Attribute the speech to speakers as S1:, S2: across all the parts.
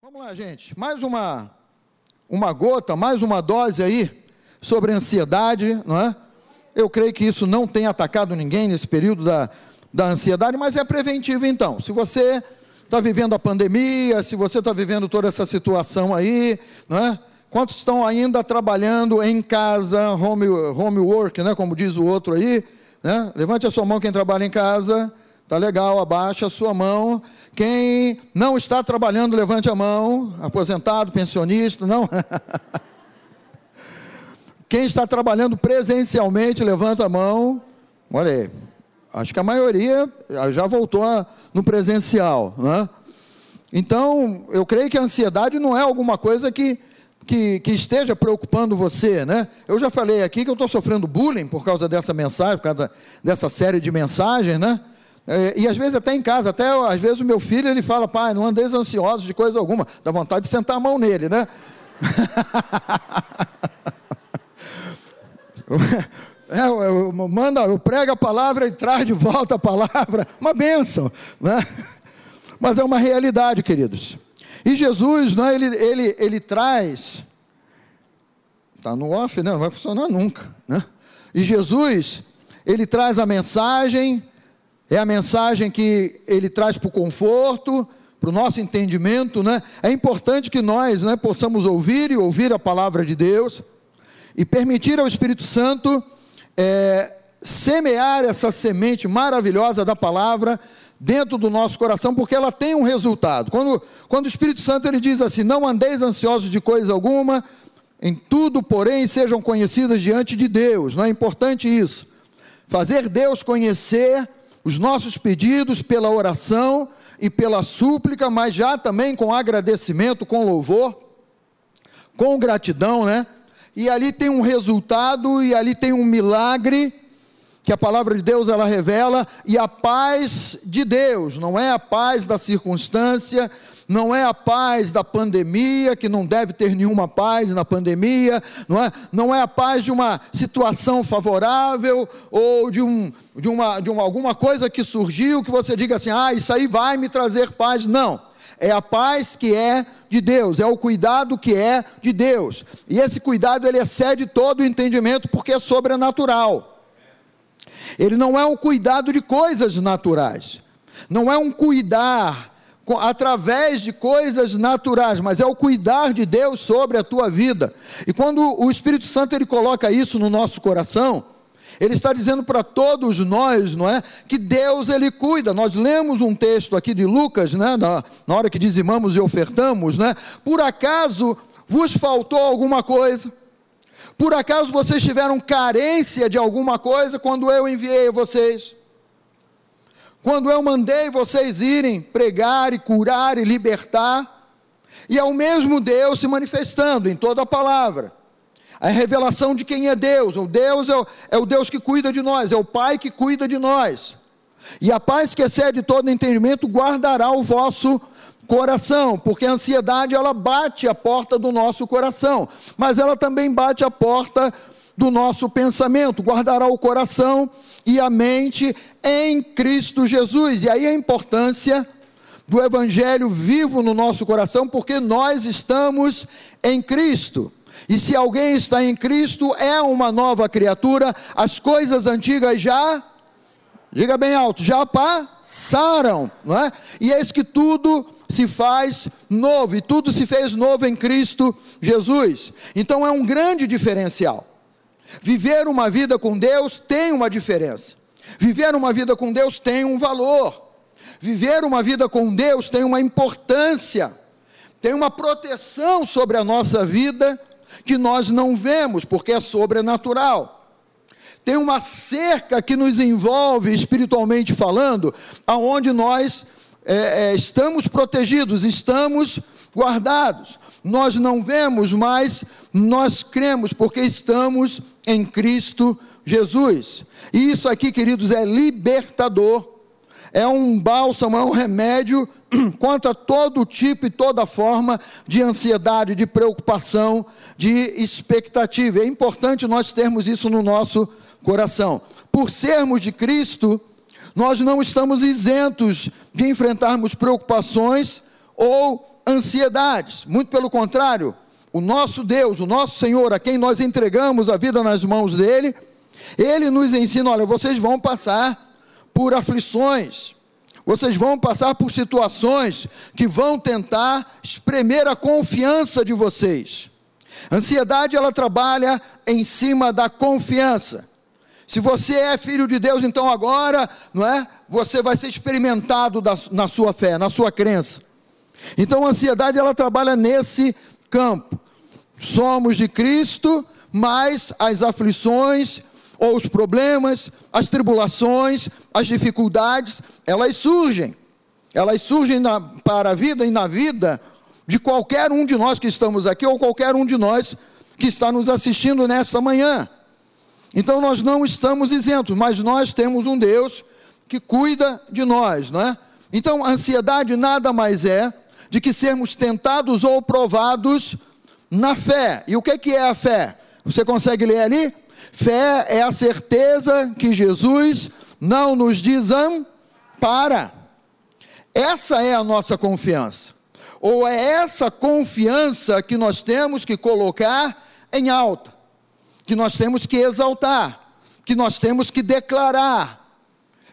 S1: Vamos lá, gente. Mais uma uma gota, mais uma dose aí sobre ansiedade, não é? Eu creio que isso não tem atacado ninguém nesse período da, da ansiedade, mas é preventivo então. Se você está vivendo a pandemia, se você está vivendo toda essa situação aí, não é? Quantos estão ainda trabalhando em casa, home, homework, né, como diz o outro aí? Né? Levante a sua mão quem trabalha em casa. Tá legal, abaixa a sua mão. Quem não está trabalhando, levante a mão. Aposentado, pensionista, não. Quem está trabalhando presencialmente, levanta a mão. Olha aí. Acho que a maioria já voltou no presencial, né? Então, eu creio que a ansiedade não é alguma coisa que que, que, esteja preocupando você, né? Eu já falei aqui que eu estou sofrendo bullying por causa dessa mensagem, por causa dessa série de mensagens, né? É, e às vezes até em casa, até às vezes o meu filho ele fala, pai, não andeis ansiosos de coisa alguma, dá vontade de sentar a mão nele, né? É, eu, eu, manda, eu prego a palavra e traz de volta a palavra, uma bênção, né? Mas é uma realidade, queridos. E Jesus, né, ele, ele, ele traz, está no off, né, não vai funcionar nunca, né? E Jesus, ele traz a mensagem, é a mensagem que ele traz para o conforto, para o nosso entendimento, né? É importante que nós, né, possamos ouvir e ouvir a palavra de Deus e permitir ao Espírito Santo é, semear essa semente maravilhosa da palavra dentro do nosso coração, porque ela tem um resultado. Quando, quando o Espírito Santo ele diz assim: Não andeis ansiosos de coisa alguma, em tudo, porém, sejam conhecidas diante de Deus. Não é importante isso. Fazer Deus conhecer os nossos pedidos pela oração e pela súplica, mas já também com agradecimento, com louvor, com gratidão, né? E ali tem um resultado e ali tem um milagre que a palavra de Deus ela revela e a paz de Deus, não é a paz da circunstância, não é a paz da pandemia, que não deve ter nenhuma paz na pandemia, não é, não é a paz de uma situação favorável ou de, um, de, uma, de uma, alguma coisa que surgiu que você diga assim, ah, isso aí vai me trazer paz. Não, é a paz que é de Deus, é o cuidado que é de Deus. E esse cuidado ele excede todo o entendimento porque é sobrenatural. Ele não é um cuidado de coisas naturais. Não é um cuidar através de coisas naturais, mas é o cuidar de Deus sobre a tua vida. E quando o Espírito Santo ele coloca isso no nosso coração, ele está dizendo para todos nós, não é, que Deus ele cuida. Nós lemos um texto aqui de Lucas, né, na, na hora que dizimamos e ofertamos, né? Por acaso vos faltou alguma coisa? Por acaso vocês tiveram carência de alguma coisa quando eu enviei a vocês? Quando eu mandei vocês irem pregar e curar e libertar, e é o mesmo Deus se manifestando em toda a palavra. A revelação de quem é Deus. O Deus é o, é o Deus que cuida de nós, é o Pai que cuida de nós. E a paz que excede todo entendimento guardará o vosso coração, porque a ansiedade ela bate a porta do nosso coração, mas ela também bate a porta do nosso pensamento, guardará o coração e a mente em Cristo Jesus. E aí a importância do Evangelho vivo no nosso coração, porque nós estamos em Cristo. E se alguém está em Cristo, é uma nova criatura, as coisas antigas já, diga bem alto, já passaram, não é? E eis que tudo se faz novo, e tudo se fez novo em Cristo Jesus. Então é um grande diferencial. Viver uma vida com Deus tem uma diferença. Viver uma vida com Deus tem um valor. Viver uma vida com Deus tem uma importância, tem uma proteção sobre a nossa vida que nós não vemos, porque é sobrenatural. Tem uma cerca que nos envolve espiritualmente falando, aonde nós é, é, estamos protegidos, estamos guardados. Nós não vemos, mas nós cremos, porque estamos em Cristo Jesus. E isso aqui, queridos, é libertador, é um bálsamo, é um remédio contra todo tipo e toda forma de ansiedade, de preocupação, de expectativa. É importante nós termos isso no nosso coração. Por sermos de Cristo, nós não estamos isentos de enfrentarmos preocupações ou ansiedades. Muito pelo contrário, o nosso Deus, o nosso Senhor, a quem nós entregamos a vida nas mãos dele, ele nos ensina: olha, vocês vão passar por aflições, vocês vão passar por situações que vão tentar espremer a confiança de vocês. Ansiedade ela trabalha em cima da confiança. Se você é filho de Deus, então agora, não é? Você vai ser experimentado na sua fé, na sua crença. Então a ansiedade ela trabalha nesse campo. Somos de Cristo, mas as aflições ou os problemas, as tribulações, as dificuldades, elas surgem. Elas surgem na, para a vida e na vida de qualquer um de nós que estamos aqui ou qualquer um de nós que está nos assistindo nesta manhã. Então nós não estamos isentos, mas nós temos um Deus que cuida de nós, não é? Então a ansiedade nada mais é de que sermos tentados ou provados na fé. E o que é a fé? Você consegue ler ali? Fé é a certeza que Jesus não nos desampara. Essa é a nossa confiança. Ou é essa confiança que nós temos que colocar em alta, que nós temos que exaltar, que nós temos que declarar,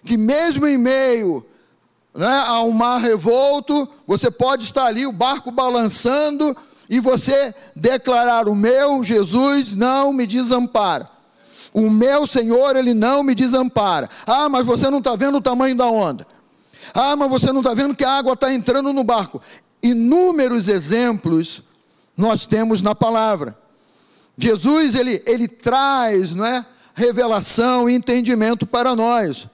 S1: que mesmo em meio né, a um mar revolto, você pode estar ali, o barco balançando, e você declarar: O meu Jesus não me desampara. O meu Senhor, Ele não me desampara. Ah, mas você não está vendo o tamanho da onda. Ah, mas você não está vendo que a água está entrando no barco. Inúmeros exemplos nós temos na palavra. Jesus, ele, ele traz, não é? Revelação e entendimento para nós.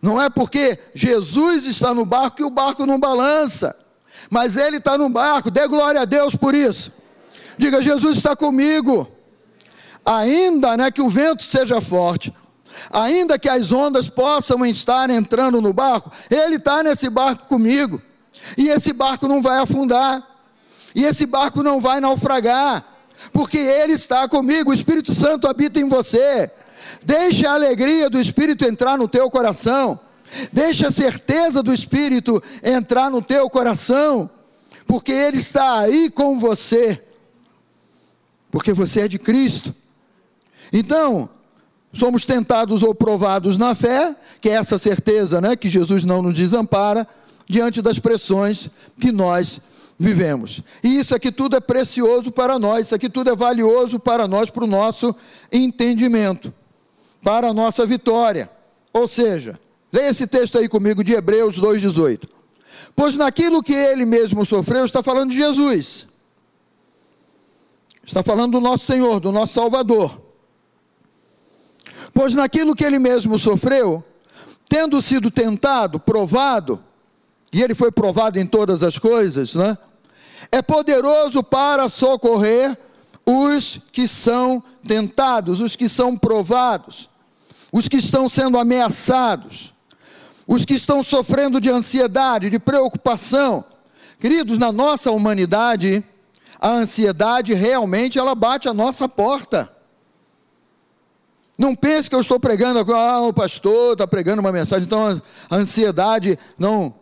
S1: Não é porque Jesus está no barco que o barco não balança, mas ele está no barco, dê glória a Deus por isso. Diga, Jesus está comigo. Ainda né, que o vento seja forte, ainda que as ondas possam estar entrando no barco, ele está nesse barco comigo, e esse barco não vai afundar, e esse barco não vai naufragar, porque ele está comigo, o Espírito Santo habita em você. Deixe a alegria do Espírito entrar no teu coração, deixe a certeza do Espírito entrar no teu coração, porque ele está aí com você, porque você é de Cristo. Então, somos tentados ou provados na fé, que é essa certeza, né, que Jesus não nos desampara diante das pressões que nós vivemos. E isso aqui tudo é precioso para nós, isso aqui tudo é valioso para nós, para o nosso entendimento, para a nossa vitória. Ou seja, leia esse texto aí comigo de Hebreus 2,18. Pois naquilo que ele mesmo sofreu, está falando de Jesus, está falando do nosso Senhor, do nosso Salvador. Pois naquilo que ele mesmo sofreu, tendo sido tentado, provado, e ele foi provado em todas as coisas, né? É poderoso para socorrer os que são tentados, os que são provados, os que estão sendo ameaçados, os que estão sofrendo de ansiedade, de preocupação. Queridos, na nossa humanidade, a ansiedade realmente ela bate a nossa porta. Não pense que eu estou pregando, ah, o pastor está pregando uma mensagem, então a ansiedade não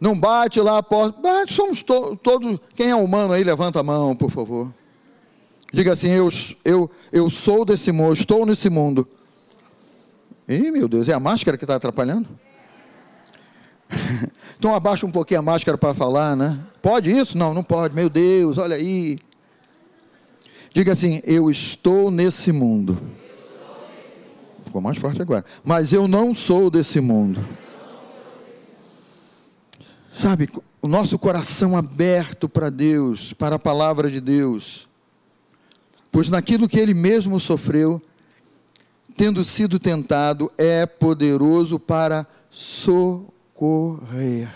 S1: não bate lá a porta. Bate, somos to, todos. Quem é humano aí, levanta a mão, por favor. Diga assim: eu, eu, eu sou desse mundo, estou nesse mundo. Ih, meu Deus, é a máscara que está atrapalhando? então abaixa um pouquinho a máscara para falar, né? Pode isso? Não, não pode. Meu Deus, olha aí. Diga assim: eu estou nesse mundo ficou mais forte agora. Mas eu não sou desse mundo. Sabe, o nosso coração aberto para Deus, para a palavra de Deus. Pois naquilo que ele mesmo sofreu, tendo sido tentado, é poderoso para socorrer.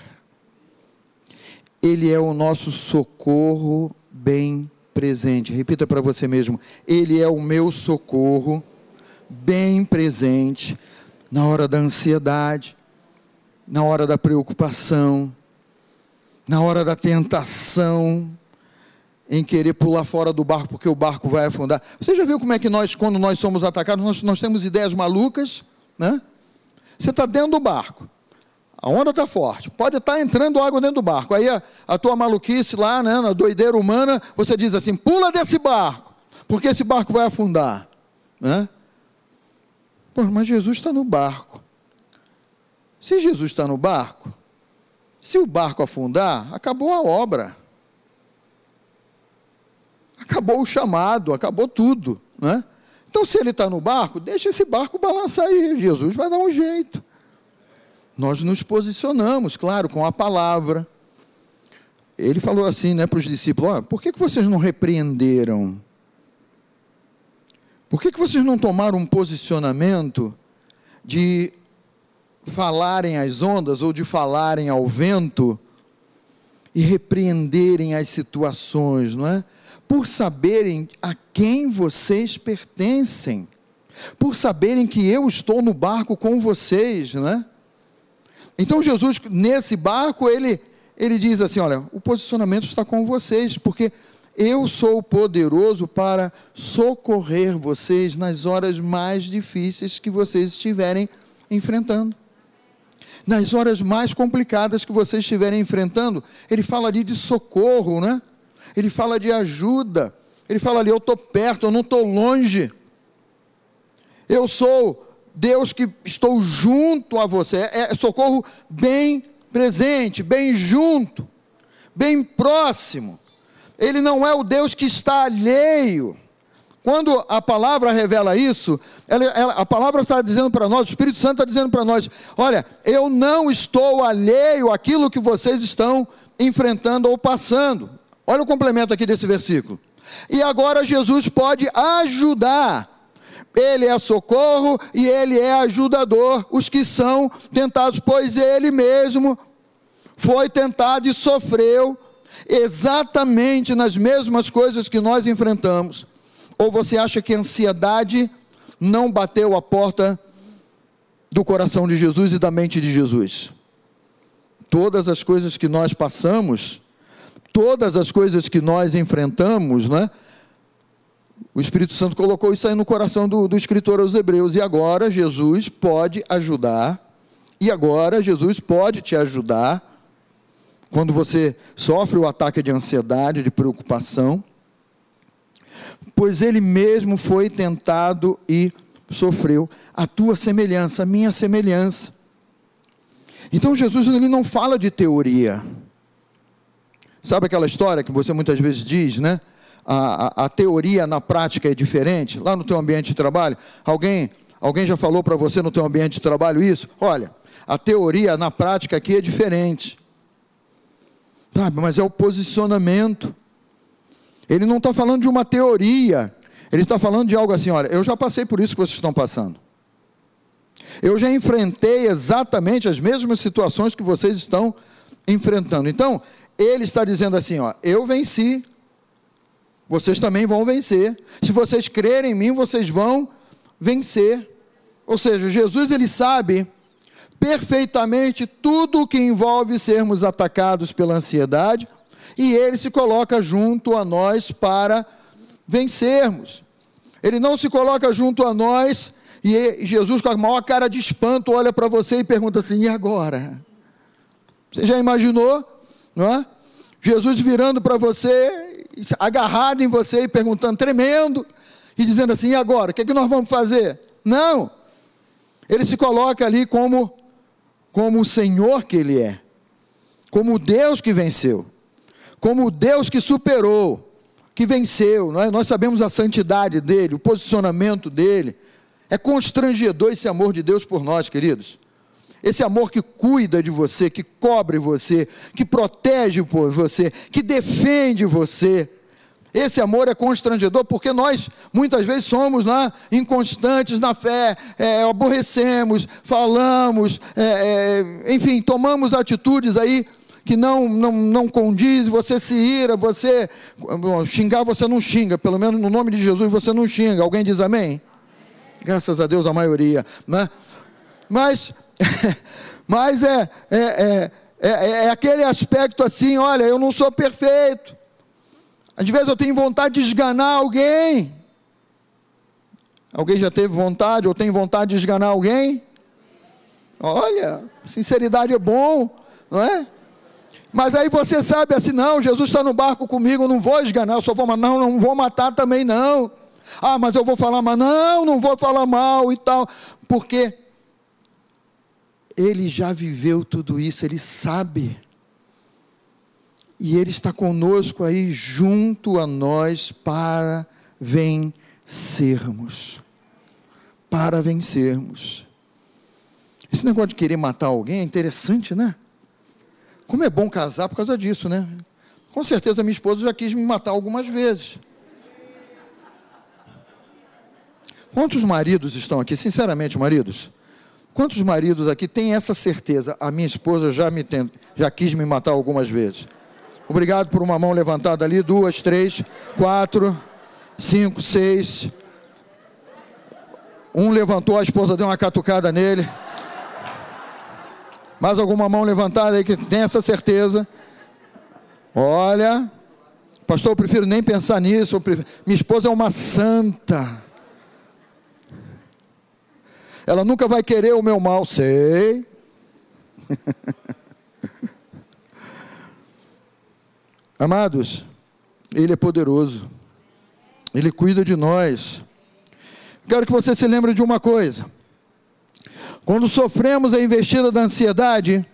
S1: Ele é o nosso socorro bem presente. Repita para você mesmo: Ele é o meu socorro bem presente na hora da ansiedade, na hora da preocupação, na hora da tentação, em querer pular fora do barco porque o barco vai afundar. Você já viu como é que nós, quando nós somos atacados, nós, nós temos ideias malucas, né? Você está dentro do barco, A onda está forte, pode estar tá entrando água dentro do barco. Aí a, a tua maluquice lá, né, na doideira humana, você diz assim: pula desse barco, porque esse barco vai afundar. Né? Pô, mas Jesus está no barco. Se Jesus está no barco, se o barco afundar, acabou a obra. Acabou o chamado, acabou tudo. Né? Então, se ele está no barco, deixa esse barco balançar aí. Jesus vai dar um jeito. Nós nos posicionamos, claro, com a palavra. Ele falou assim né, para os discípulos: oh, por que, que vocês não repreenderam? Por que, que vocês não tomaram um posicionamento de falarem às ondas ou de falarem ao vento e repreenderem as situações, não é? Por saberem a quem vocês pertencem, por saberem que eu estou no barco com vocês, não é? Então Jesus nesse barco ele ele diz assim, olha, o posicionamento está com vocês, porque eu sou poderoso para socorrer vocês nas horas mais difíceis que vocês estiverem enfrentando nas horas mais complicadas que vocês estiverem enfrentando, ele fala ali de socorro, né? Ele fala de ajuda. Ele fala ali, eu estou perto, eu não estou longe. Eu sou Deus que estou junto a você. É, é socorro bem presente, bem junto, bem próximo. Ele não é o Deus que está alheio. Quando a palavra revela isso, ela, ela, a palavra está dizendo para nós, o Espírito Santo está dizendo para nós: olha, eu não estou alheio àquilo que vocês estão enfrentando ou passando. Olha o complemento aqui desse versículo. E agora Jesus pode ajudar. Ele é socorro e ele é ajudador, os que são tentados, pois ele mesmo foi tentado e sofreu exatamente nas mesmas coisas que nós enfrentamos. Ou você acha que a ansiedade não bateu a porta do coração de Jesus e da mente de Jesus? Todas as coisas que nós passamos, todas as coisas que nós enfrentamos, né? O Espírito Santo colocou isso aí no coração do, do escritor aos Hebreus, e agora Jesus pode ajudar, e agora Jesus pode te ajudar, quando você sofre o ataque de ansiedade, de preocupação, pois ele mesmo foi tentado e sofreu a tua semelhança, a minha semelhança. Então Jesus ele não fala de teoria. Sabe aquela história que você muitas vezes diz, né? A, a, a teoria na prática é diferente. Lá no teu ambiente de trabalho, alguém, alguém já falou para você no teu ambiente de trabalho isso? Olha, a teoria na prática aqui é diferente. Sabe, mas é o posicionamento. Ele não está falando de uma teoria, ele está falando de algo assim: olha, eu já passei por isso que vocês estão passando. Eu já enfrentei exatamente as mesmas situações que vocês estão enfrentando. Então, ele está dizendo assim: ó, eu venci, vocês também vão vencer. Se vocês crerem em mim, vocês vão vencer. Ou seja, Jesus ele sabe perfeitamente tudo o que envolve sermos atacados pela ansiedade e ele se coloca junto a nós para vencermos. Ele não se coloca junto a nós e Jesus, com a maior cara de espanto, olha para você e pergunta assim: e agora? Você já imaginou? Não é? Jesus virando para você, agarrado em você e perguntando, tremendo, e dizendo assim: e agora? O que, é que nós vamos fazer? Não. Ele se coloca ali como, como o Senhor que Ele é, como o Deus que venceu como o Deus que superou, que venceu. Nós, é? nós sabemos a santidade dele, o posicionamento dele. É constrangedor esse amor de Deus por nós, queridos. Esse amor que cuida de você, que cobre você, que protege por você, que defende você. Esse amor é constrangedor porque nós muitas vezes somos né, inconstantes na fé, é, aborrecemos, falamos, é, é, enfim, tomamos atitudes aí que não, não, não condiz, você se ira, você bom, xingar você não xinga, pelo menos no nome de Jesus você não xinga. Alguém diz amém? Graças a Deus a maioria, né? Mas, mas é, é, é, é, é aquele aspecto assim, olha, eu não sou perfeito. Às vezes eu tenho vontade de esganar alguém. Alguém já teve vontade ou tem vontade de esganar alguém? Olha, sinceridade é bom, não é? Mas aí você sabe assim, não, Jesus está no barco comigo, eu não vou esganar, eu só vou matar, não, não vou matar também não. Ah, mas eu vou falar mal, não, não vou falar mal e tal, porque ele já viveu tudo isso, ele sabe. E ele está conosco aí junto a nós para vencermos. Para vencermos. Esse negócio de querer matar alguém é interessante, né? Como é bom casar por causa disso, né? Com certeza minha esposa já quis me matar algumas vezes. Quantos maridos estão aqui? Sinceramente, maridos. Quantos maridos aqui têm essa certeza? A minha esposa já me já quis me matar algumas vezes. Obrigado por uma mão levantada ali. Duas, três, quatro, cinco, seis. Um levantou, a esposa deu uma catucada nele. Mais alguma mão levantada aí que tem essa certeza? Olha, pastor, eu prefiro nem pensar nisso. Prefiro... Minha esposa é uma santa. Ela nunca vai querer o meu mal, sei. Amados, Ele é poderoso, Ele cuida de nós. Quero que você se lembre de uma coisa. Quando sofremos a investida da ansiedade,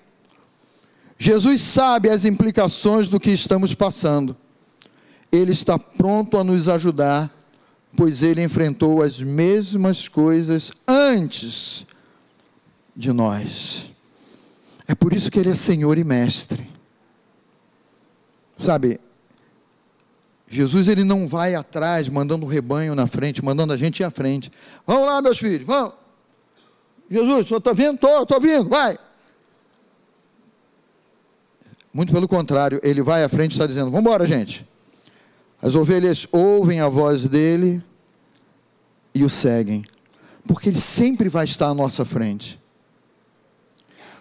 S1: Jesus sabe as implicações do que estamos passando. Ele está pronto a nos ajudar, pois ele enfrentou as mesmas coisas antes de nós. É por isso que ele é Senhor e Mestre. Sabe, Jesus ele não vai atrás, mandando o rebanho na frente, mandando a gente ir à frente. Vamos lá, meus filhos, vamos. Jesus, o senhor está vindo? Estou, estou vindo, vai. Muito pelo contrário, ele vai à frente e está dizendo: Vamos embora, gente. As ovelhas ouvem a voz dele e o seguem, porque ele sempre vai estar à nossa frente.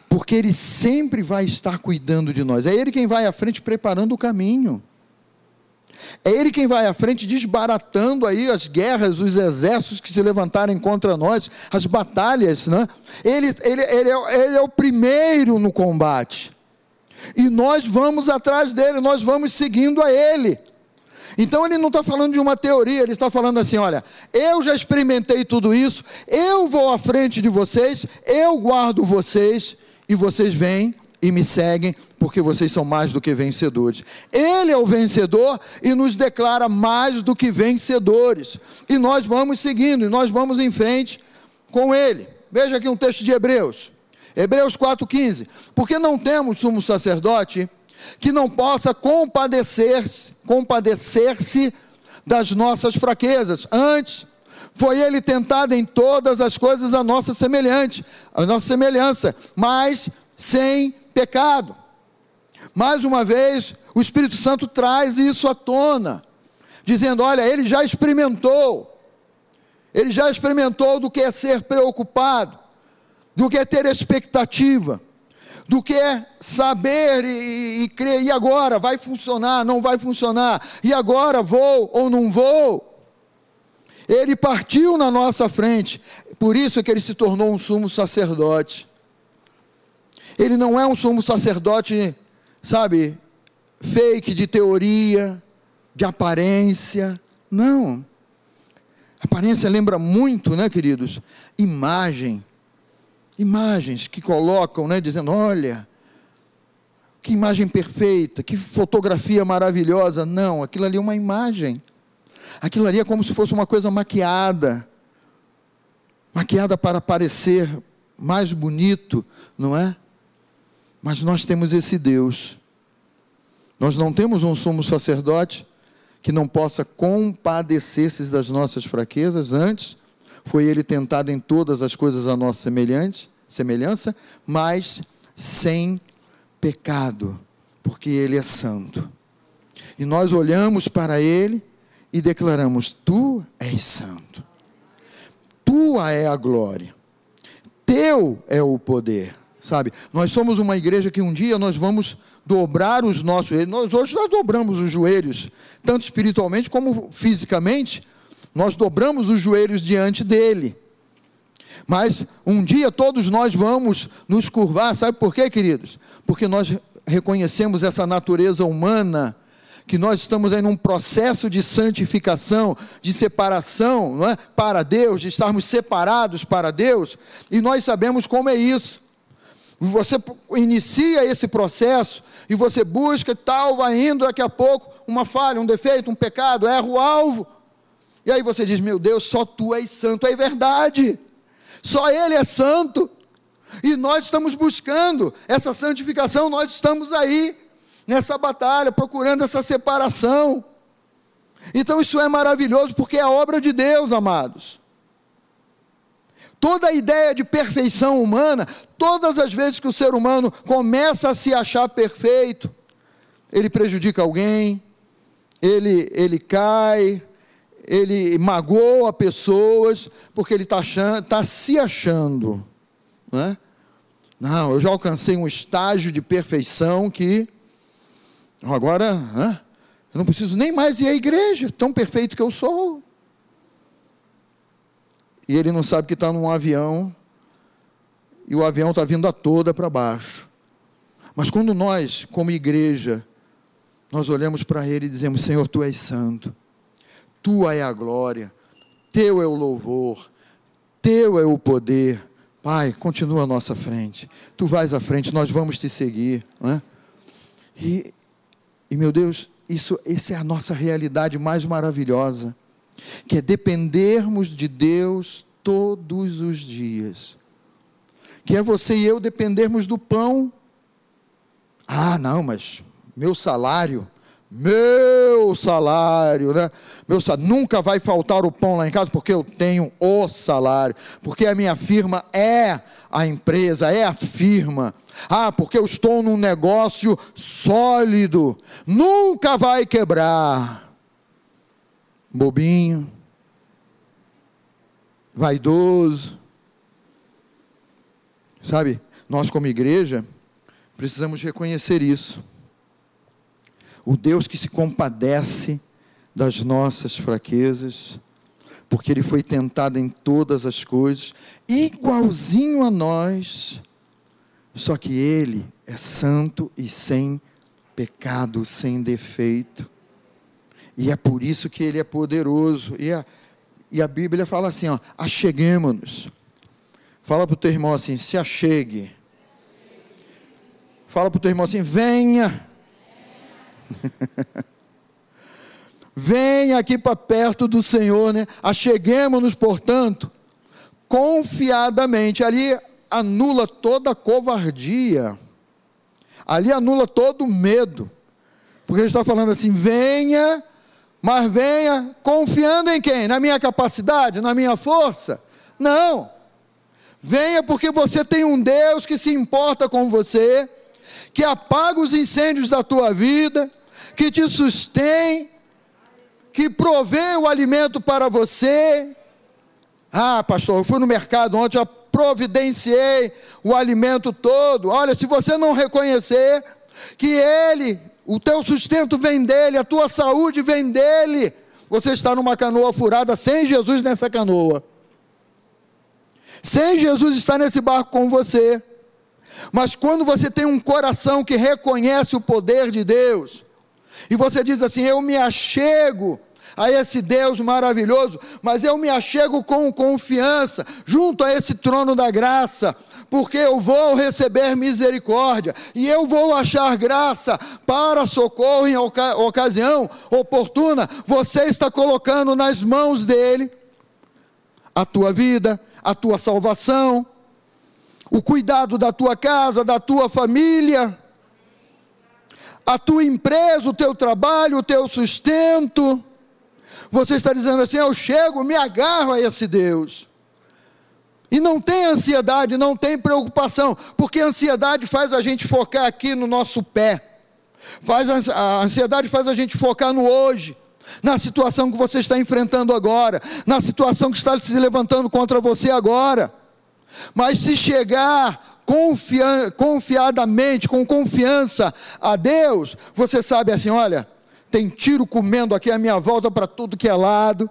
S1: Porque ele sempre vai estar cuidando de nós. É ele quem vai à frente preparando o caminho. É ele quem vai à frente desbaratando aí as guerras, os exércitos que se levantarem contra nós, as batalhas, né? Ele, ele, ele, é, ele é o primeiro no combate. E nós vamos atrás dele, nós vamos seguindo a ele. Então ele não está falando de uma teoria, ele está falando assim: olha, eu já experimentei tudo isso, eu vou à frente de vocês, eu guardo vocês, e vocês vêm e me seguem, porque vocês são mais do que vencedores. Ele é o vencedor e nos declara mais do que vencedores. E nós vamos seguindo, e nós vamos em frente com ele. Veja aqui um texto de Hebreus. Hebreus 4,15. Porque não temos sumo sacerdote que não possa compadecer-se compadecer das nossas fraquezas. Antes, foi ele tentado em todas as coisas a nossa semelhante, a nossa semelhança, mas sem pecado. Mais uma vez, o Espírito Santo traz isso à tona, dizendo: olha, ele já experimentou, ele já experimentou do que é ser preocupado, do que é ter expectativa, do que saber e, e crer, e agora vai funcionar, não vai funcionar, e agora vou ou não vou. Ele partiu na nossa frente, por isso que ele se tornou um sumo sacerdote. Ele não é um sumo sacerdote sabe, fake de teoria, de aparência. Não. Aparência lembra muito, né, queridos? Imagem. Imagens que colocam, né, dizendo: olha, que imagem perfeita, que fotografia maravilhosa. Não, aquilo ali é uma imagem. Aquilo ali é como se fosse uma coisa maquiada maquiada para parecer mais bonito, não é? Mas nós temos esse Deus. Nós não temos um sumo sacerdote que não possa compadecer-se das nossas fraquezas. Antes, foi ele tentado em todas as coisas a nossa semelhança, mas sem pecado, porque ele é santo. E nós olhamos para ele e declaramos: Tu és santo. Tua é a glória. Teu é o poder sabe? Nós somos uma igreja que um dia nós vamos dobrar os nossos joelhos. Nós hoje já dobramos os joelhos, tanto espiritualmente como fisicamente, nós dobramos os joelhos diante dele. Mas um dia todos nós vamos nos curvar, sabe por quê, queridos? Porque nós reconhecemos essa natureza humana, que nós estamos aí num processo de santificação, de separação, não é? Para Deus, de estarmos separados para Deus, e nós sabemos como é isso. Você inicia esse processo e você busca tal, vai indo, daqui a pouco, uma falha, um defeito, um pecado, erra o alvo. E aí você diz: Meu Deus, só tu és santo, é verdade. Só Ele é santo. E nós estamos buscando essa santificação, nós estamos aí, nessa batalha, procurando essa separação. Então isso é maravilhoso, porque é obra de Deus, amados. Toda a ideia de perfeição humana, todas as vezes que o ser humano começa a se achar perfeito, ele prejudica alguém, ele, ele cai, ele magoa pessoas, porque ele está tá se achando. Não, é? não, eu já alcancei um estágio de perfeição que agora eu não preciso nem mais ir à igreja, tão perfeito que eu sou. E ele não sabe que está num avião e o avião está vindo a toda para baixo. Mas quando nós, como igreja, nós olhamos para ele e dizemos: Senhor, tu és santo tua é a glória, teu é o louvor, teu é o poder. Pai, continua à nossa frente. Tu vais à frente, nós vamos te seguir. Né? E, e, meu Deus, isso, essa é a nossa realidade mais maravilhosa, que é dependermos de Deus todos os dias. Que é você e eu dependermos do pão. Ah, não, mas meu salário meu salário, né? Meu salário, nunca vai faltar o pão lá em casa, porque eu tenho o salário, porque a minha firma é a empresa, é a firma. Ah, porque eu estou num negócio sólido, nunca vai quebrar. Bobinho, vaidoso. Sabe, nós como igreja precisamos reconhecer isso o Deus que se compadece das nossas fraquezas, porque Ele foi tentado em todas as coisas, igualzinho a nós, só que Ele é santo e sem pecado, sem defeito, e é por isso que Ele é poderoso, e a, e a Bíblia fala assim: ó, acheguemos-nos. Fala para o teu irmão assim: se achegue. Fala para o teu irmão assim: venha Venha aqui para perto do Senhor, né? Acheguemos-nos, portanto, confiadamente. Ali anula toda covardia. Ali anula todo medo. Porque ele está falando assim: venha, mas venha confiando em quem? Na minha capacidade, na minha força? Não. Venha porque você tem um Deus que se importa com você, que apaga os incêndios da tua vida, que te sustém, que provê o alimento para você. Ah, pastor, eu fui no mercado ontem, já providenciei o alimento todo. Olha, se você não reconhecer que Ele, o teu sustento vem dele, a tua saúde vem dele, você está numa canoa furada sem Jesus nessa canoa. Sem Jesus estar nesse barco com você. Mas quando você tem um coração que reconhece o poder de Deus, e você diz assim: Eu me achego a esse Deus maravilhoso, mas eu me achego com confiança junto a esse trono da graça, porque eu vou receber misericórdia e eu vou achar graça para socorro em oca ocasião oportuna. Você está colocando nas mãos dele a tua vida, a tua salvação, o cuidado da tua casa, da tua família a tua empresa, o teu trabalho, o teu sustento. Você está dizendo assim: eu chego, me agarro a esse Deus. E não tem ansiedade, não tem preocupação, porque a ansiedade faz a gente focar aqui no nosso pé. Faz a, ansiedade faz a gente focar no hoje, na situação que você está enfrentando agora, na situação que está se levantando contra você agora. Mas se chegar confia, confiadamente, com confiança a Deus, você sabe assim: olha, tem tiro comendo aqui à minha volta para tudo que é lado,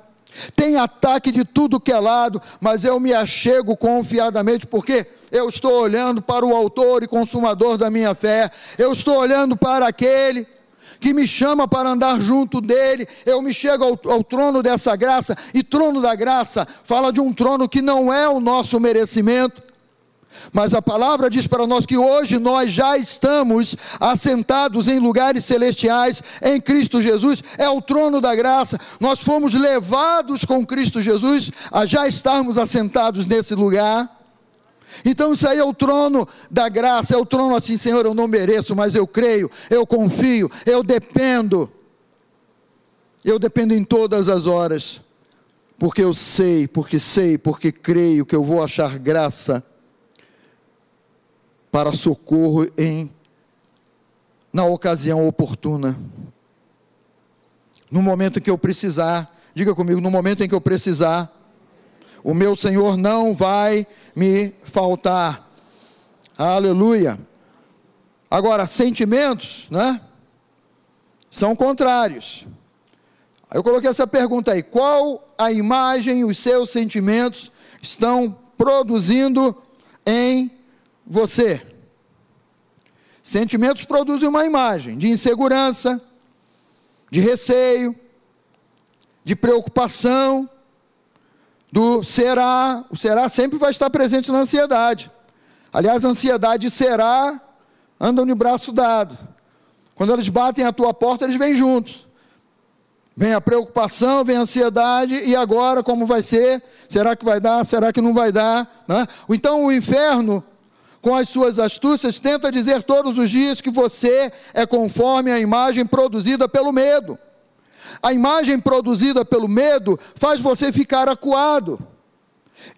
S1: Tem ataque de tudo que é lado, mas eu me achego confiadamente, porque eu estou olhando para o Autor e Consumador da minha fé, eu estou olhando para aquele que me chama para andar junto dele, eu me chego ao, ao, trono dessa graça, e trono da graça fala de um trono que não é o nosso merecimento, mas a palavra diz para nós que hoje nós já estamos assentados em lugares celestiais em Cristo Jesus, é o trono da graça. Nós fomos levados com Cristo Jesus a já estarmos assentados nesse lugar. Então isso aí é o trono da graça, é o trono assim, Senhor, eu não mereço, mas eu creio, eu confio, eu dependo. Eu dependo em todas as horas, porque eu sei, porque sei, porque creio que eu vou achar graça para socorro em na ocasião oportuna. No momento em que eu precisar, diga comigo, no momento em que eu precisar, o meu Senhor não vai me faltar. Aleluia. Agora, sentimentos, né? São contrários. Eu coloquei essa pergunta aí: qual a imagem os seus sentimentos estão produzindo em você. Sentimentos produzem uma imagem de insegurança, de receio, de preocupação, do será. O será sempre vai estar presente na ansiedade. Aliás, a ansiedade e será andam de braço dado. Quando eles batem a tua porta, eles vêm juntos. Vem a preocupação, vem a ansiedade, e agora como vai ser? Será que vai dar? Será que não vai dar? Né? Então o inferno com as suas astúcias, tenta dizer todos os dias que você é conforme a imagem produzida pelo medo. A imagem produzida pelo medo faz você ficar acuado.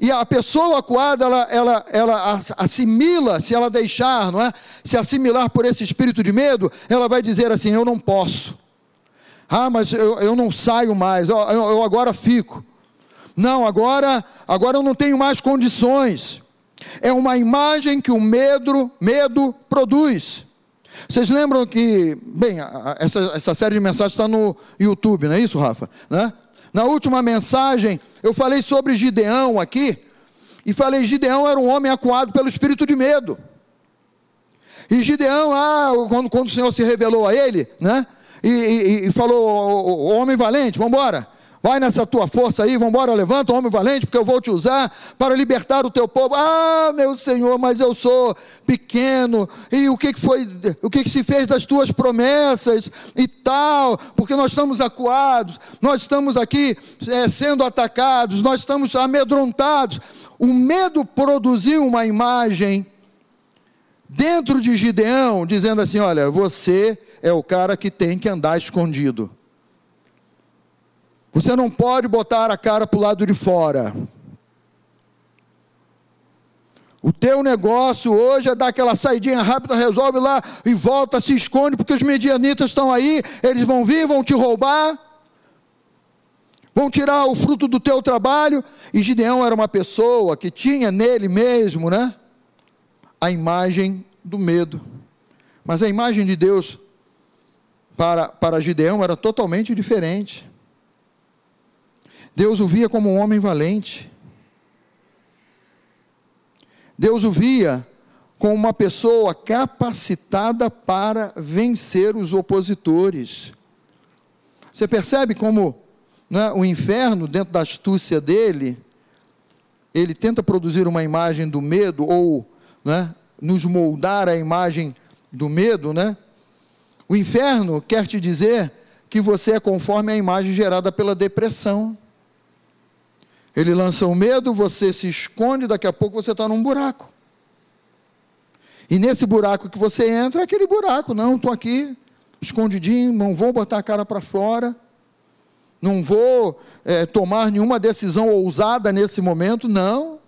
S1: E a pessoa acuada, ela, ela, ela assimila, se ela deixar, não é? Se assimilar por esse espírito de medo, ela vai dizer assim: Eu não posso. Ah, mas eu, eu não saio mais, eu, eu agora fico. Não, agora, agora eu não tenho mais condições. É uma imagem que o medo, medo produz. Vocês lembram que, bem, essa, essa série de mensagens está no YouTube, não é isso, Rafa? Né? Na última mensagem, eu falei sobre Gideão aqui, e falei: Gideão era um homem acuado pelo espírito de medo. E Gideão, ah, quando, quando o Senhor se revelou a ele, né? E, e, e falou: o homem valente, vamos embora. Vai nessa tua força aí, vamos embora, levanta, homem valente, porque eu vou te usar para libertar o teu povo. Ah, meu Senhor, mas eu sou pequeno. E o que, foi, o que, que se fez das tuas promessas e tal? Porque nós estamos acuados, nós estamos aqui é, sendo atacados, nós estamos amedrontados. O medo produziu uma imagem dentro de Gideão, dizendo assim: olha, você é o cara que tem que andar escondido. Você não pode botar a cara para o lado de fora. O teu negócio hoje é dar aquela saidinha rápida, resolve lá e volta, se esconde, porque os medianitas estão aí, eles vão vir, vão te roubar, vão tirar o fruto do teu trabalho. E Gideão era uma pessoa que tinha nele mesmo, né? A imagem do medo. Mas a imagem de Deus para, para Gideão era totalmente diferente. Deus o via como um homem valente. Deus o via como uma pessoa capacitada para vencer os opositores. Você percebe como né, o inferno, dentro da astúcia dele, ele tenta produzir uma imagem do medo ou né, nos moldar a imagem do medo, né? O inferno quer te dizer que você é conforme a imagem gerada pela depressão. Ele lança o medo, você se esconde, daqui a pouco você está num buraco. E nesse buraco que você entra, é aquele buraco, não, estou aqui, escondidinho, não vou botar a cara para fora, não vou é, tomar nenhuma decisão ousada nesse momento, não.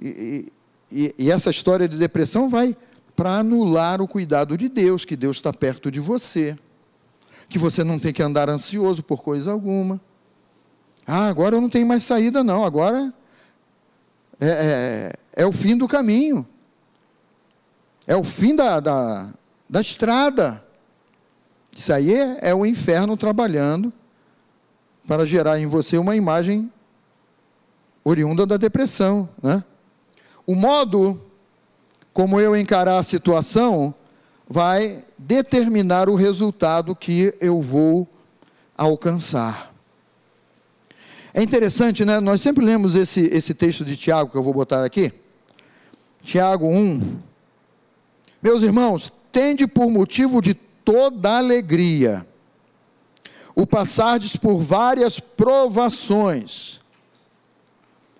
S1: E, e, e essa história de depressão vai para anular o cuidado de Deus, que Deus está perto de você, que você não tem que andar ansioso por coisa alguma ah, agora eu não tenho mais saída, não. Agora é, é, é o fim do caminho. É o fim da, da, da estrada. Isso aí é, é o inferno trabalhando para gerar em você uma imagem oriunda da depressão, né? O modo como eu encarar a situação vai determinar o resultado que eu vou alcançar. É interessante, né? Nós sempre lemos esse, esse texto de Tiago que eu vou botar aqui. Tiago 1. Meus irmãos, tende por motivo de toda alegria o passardes por várias provações,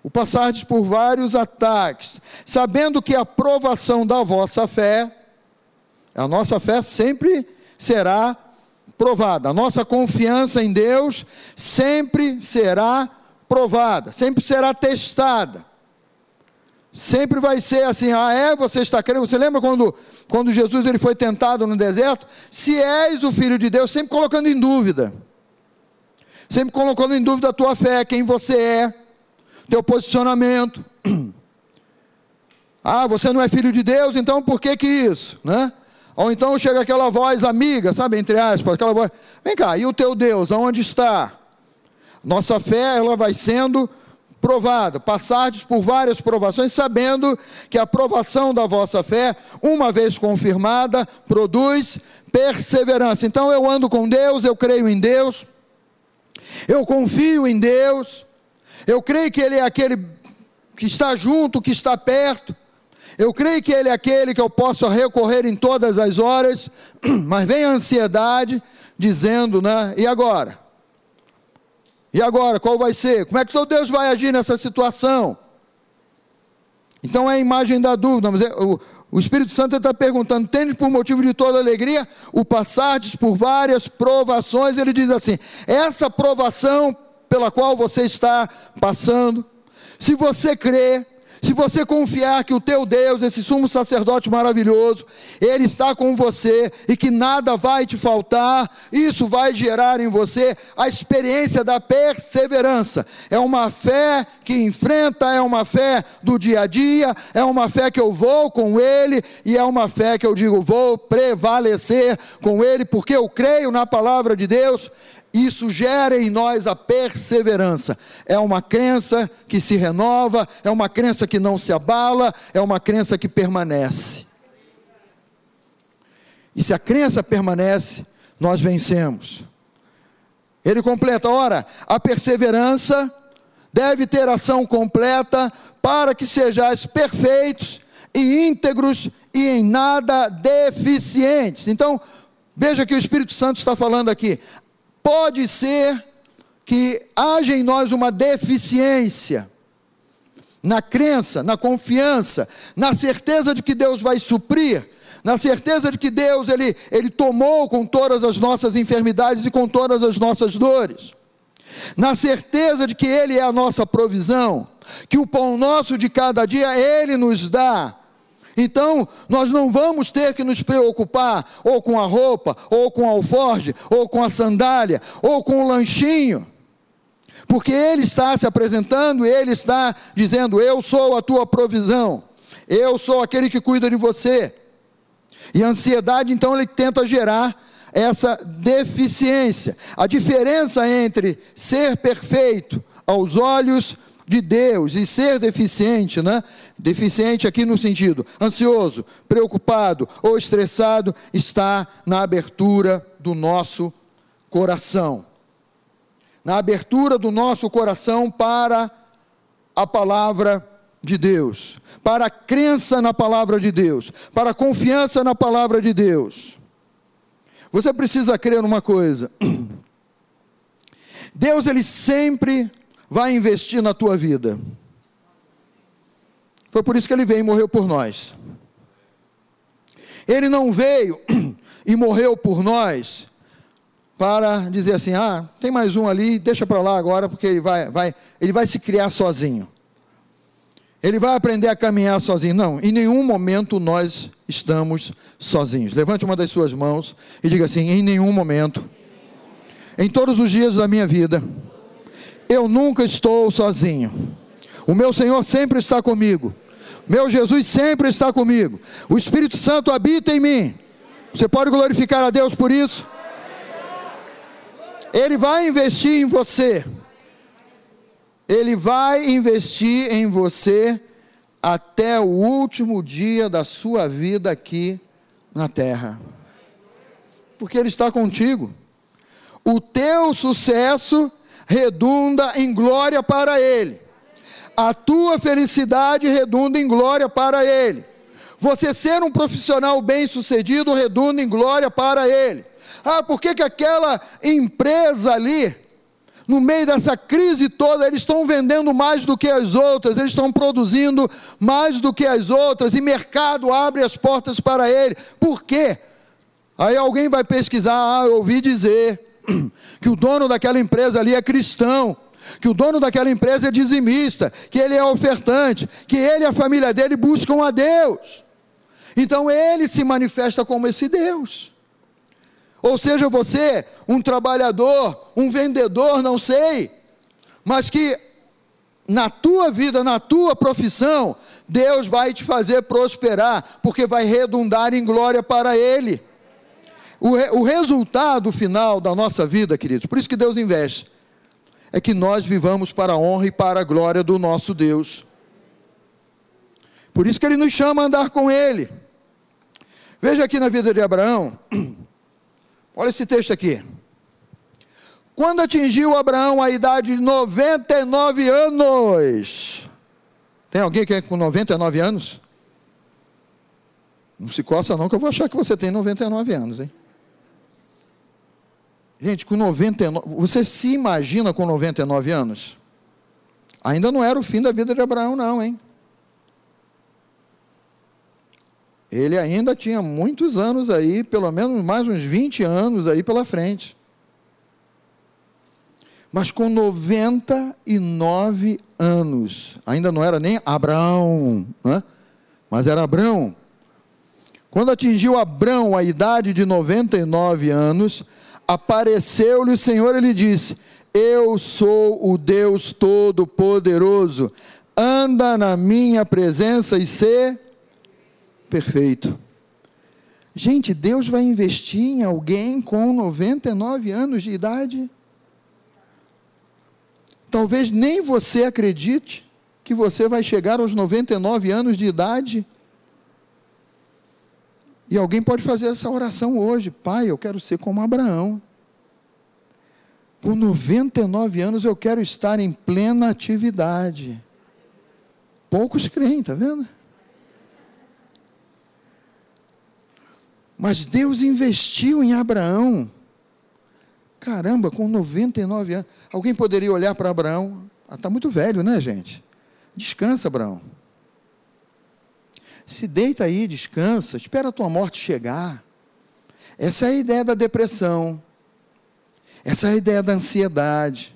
S1: o passardes por vários ataques, sabendo que a provação da vossa fé, a nossa fé sempre será provada, a nossa confiança em Deus sempre será provada, sempre será testada. Sempre vai ser assim, ah é, você está crendo, você lembra quando, quando Jesus ele foi tentado no deserto? Se és o Filho de Deus, sempre colocando em dúvida, sempre colocando em dúvida a tua fé, quem você é, teu posicionamento. Ah, você não é filho de Deus, então por que que isso, né? Ou então chega aquela voz amiga, sabe, entre aspas, aquela voz, vem cá, e o teu Deus, aonde está? Nossa fé, ela vai sendo provada, passardes por várias provações, sabendo que a provação da vossa fé, uma vez confirmada, produz perseverança. Então eu ando com Deus, eu creio em Deus, eu confio em Deus, eu creio que Ele é aquele que está junto, que está perto. Eu creio que Ele é aquele que eu posso recorrer em todas as horas, mas vem a ansiedade dizendo, né? E agora? E agora, qual vai ser? Como é que teu Deus vai agir nessa situação? Então é a imagem da dúvida, mas é, o, o, Espírito Santo está perguntando: tende por motivo de toda alegria o passardes por várias provações? Ele diz assim: essa provação pela qual você está passando, se você crê, se você confiar que o teu Deus, esse sumo sacerdote maravilhoso, ele está com você e que nada vai te faltar, isso vai gerar em você a experiência da perseverança. É uma fé que enfrenta, é uma fé do dia a dia, é uma fé que eu vou com ele e é uma fé que eu digo, vou prevalecer com ele, porque eu creio na palavra de Deus isso gera em nós a perseverança. É uma crença que se renova, é uma crença que não se abala, é uma crença que permanece. E se a crença permanece, nós vencemos. Ele completa: ora, a perseverança deve ter ação completa para que sejais perfeitos e íntegros e em nada deficientes. Então, veja que o Espírito Santo está falando aqui pode ser que haja em nós uma deficiência na crença, na confiança, na certeza de que Deus vai suprir, na certeza de que Deus ele, ele tomou com todas as nossas enfermidades e com todas as nossas dores, na certeza de que Ele é a nossa provisão, que o pão nosso de cada dia Ele nos dá, então, nós não vamos ter que nos preocupar ou com a roupa, ou com o alforge, ou com a sandália, ou com o lanchinho. Porque ele está se apresentando, ele está dizendo: "Eu sou a tua provisão. Eu sou aquele que cuida de você". E a ansiedade, então, ele tenta gerar essa deficiência. A diferença entre ser perfeito aos olhos de Deus e ser deficiente, né? Deficiente aqui no sentido ansioso, preocupado ou estressado, está na abertura do nosso coração. Na abertura do nosso coração para a palavra de Deus, para a crença na palavra de Deus, para a confiança na palavra de Deus. Você precisa crer numa coisa. Deus ele sempre vai investir na tua vida. Foi por isso que ele veio e morreu por nós. Ele não veio e morreu por nós para dizer assim: ah, tem mais um ali, deixa para lá agora, porque ele vai, vai, ele vai se criar sozinho. Ele vai aprender a caminhar sozinho. Não, em nenhum momento nós estamos sozinhos. Levante uma das suas mãos e diga assim: em nenhum momento, em todos os dias da minha vida, eu nunca estou sozinho. O meu Senhor sempre está comigo. Meu Jesus sempre está comigo. O Espírito Santo habita em mim. Você pode glorificar a Deus por isso? Ele vai investir em você. Ele vai investir em você até o último dia da sua vida aqui na terra. Porque Ele está contigo. O teu sucesso redunda em glória para Ele. A tua felicidade redunda em glória para Ele. Você ser um profissional bem-sucedido redunda em glória para Ele. Ah, por que, que aquela empresa ali no meio dessa crise toda, eles estão vendendo mais do que as outras, eles estão produzindo mais do que as outras, e mercado abre as portas para ele. Por quê? Aí alguém vai pesquisar, ah, eu ouvi dizer que o dono daquela empresa ali é cristão, que o dono daquela empresa é dizimista, que ele é ofertante, que ele e a família dele buscam a Deus. Então ele se manifesta como esse Deus. Ou seja, você, um trabalhador, um vendedor, não sei, mas que na tua vida, na tua profissão, Deus vai te fazer prosperar, porque vai redundar em glória para Ele. O, o resultado final da nossa vida, queridos, por isso que Deus investe, é que nós vivamos para a honra e para a glória do nosso Deus. Por isso que Ele nos chama a andar com Ele. Veja aqui na vida de Abraão. Olha esse texto aqui. Quando atingiu Abraão a idade de 99 anos. Tem alguém que é com 99 anos? Não se coça não, que eu vou achar que você tem 99 anos, hein? Gente, com 99, você se imagina com 99 anos? Ainda não era o fim da vida de Abraão, não, hein? ele ainda tinha muitos anos aí, pelo menos mais uns 20 anos aí pela frente. Mas com 99 anos, ainda não era nem Abraão, né? mas era Abraão. Quando atingiu Abraão a idade de 99 anos, apareceu-lhe o Senhor e lhe disse: Eu sou o Deus Todo-Poderoso, anda na minha presença e ser perfeito. Gente, Deus vai investir em alguém com 99 anos de idade? Talvez nem você acredite que você vai chegar aos 99 anos de idade. E alguém pode fazer essa oração hoje: Pai, eu quero ser como Abraão. Com 99 anos eu quero estar em plena atividade. Poucos creem, está vendo? Mas Deus investiu em Abraão. Caramba, com 99 anos. Alguém poderia olhar para Abraão? Está ah, muito velho, né, gente? Descansa, Abraão. Se deita aí, descansa, espera a tua morte chegar. Essa é a ideia da depressão. Essa é a ideia da ansiedade.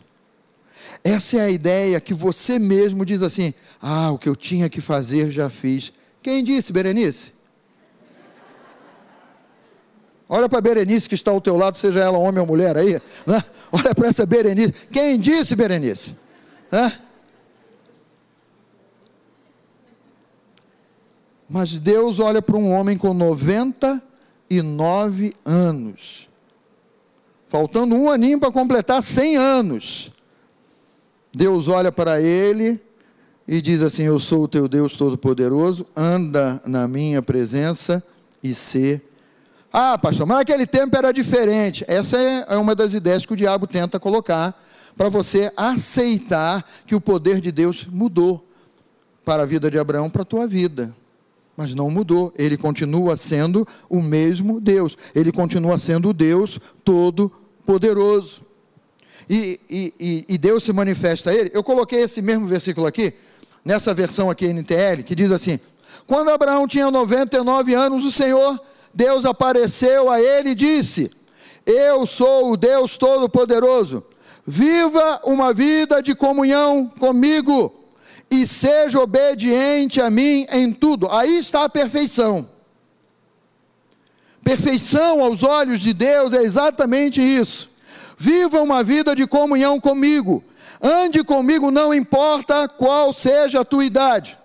S1: Essa é a ideia que você mesmo diz assim: ah, o que eu tinha que fazer já fiz. Quem disse, Berenice? Olha para a Berenice que está ao teu lado, seja ela homem ou mulher aí. Né? Olha para essa Berenice. Quem disse, Berenice? Né? Mas Deus olha para um homem com 99 anos, faltando um aninho para completar 100 anos. Deus olha para ele e diz assim: Eu sou o teu Deus Todo-Poderoso, anda na minha presença e ser ah, pastor, mas naquele tempo era diferente. Essa é, é uma das ideias que o diabo tenta colocar para você aceitar que o poder de Deus mudou para a vida de Abraão, para a tua vida. Mas não mudou, ele continua sendo o mesmo Deus, ele continua sendo o Deus todo-poderoso. E, e, e, Deus se manifesta a ele. Eu coloquei esse mesmo versículo aqui, nessa versão aqui NTL, que diz assim: Quando Abraão tinha 99 anos, o Senhor Deus apareceu a ele e disse: Eu sou o Deus Todo-Poderoso. Viva uma vida de comunhão comigo e seja obediente a mim em tudo. Aí está a perfeição. Perfeição aos olhos de Deus é exatamente isso. Viva uma vida de comunhão comigo. Ande comigo, não importa qual seja a tua idade.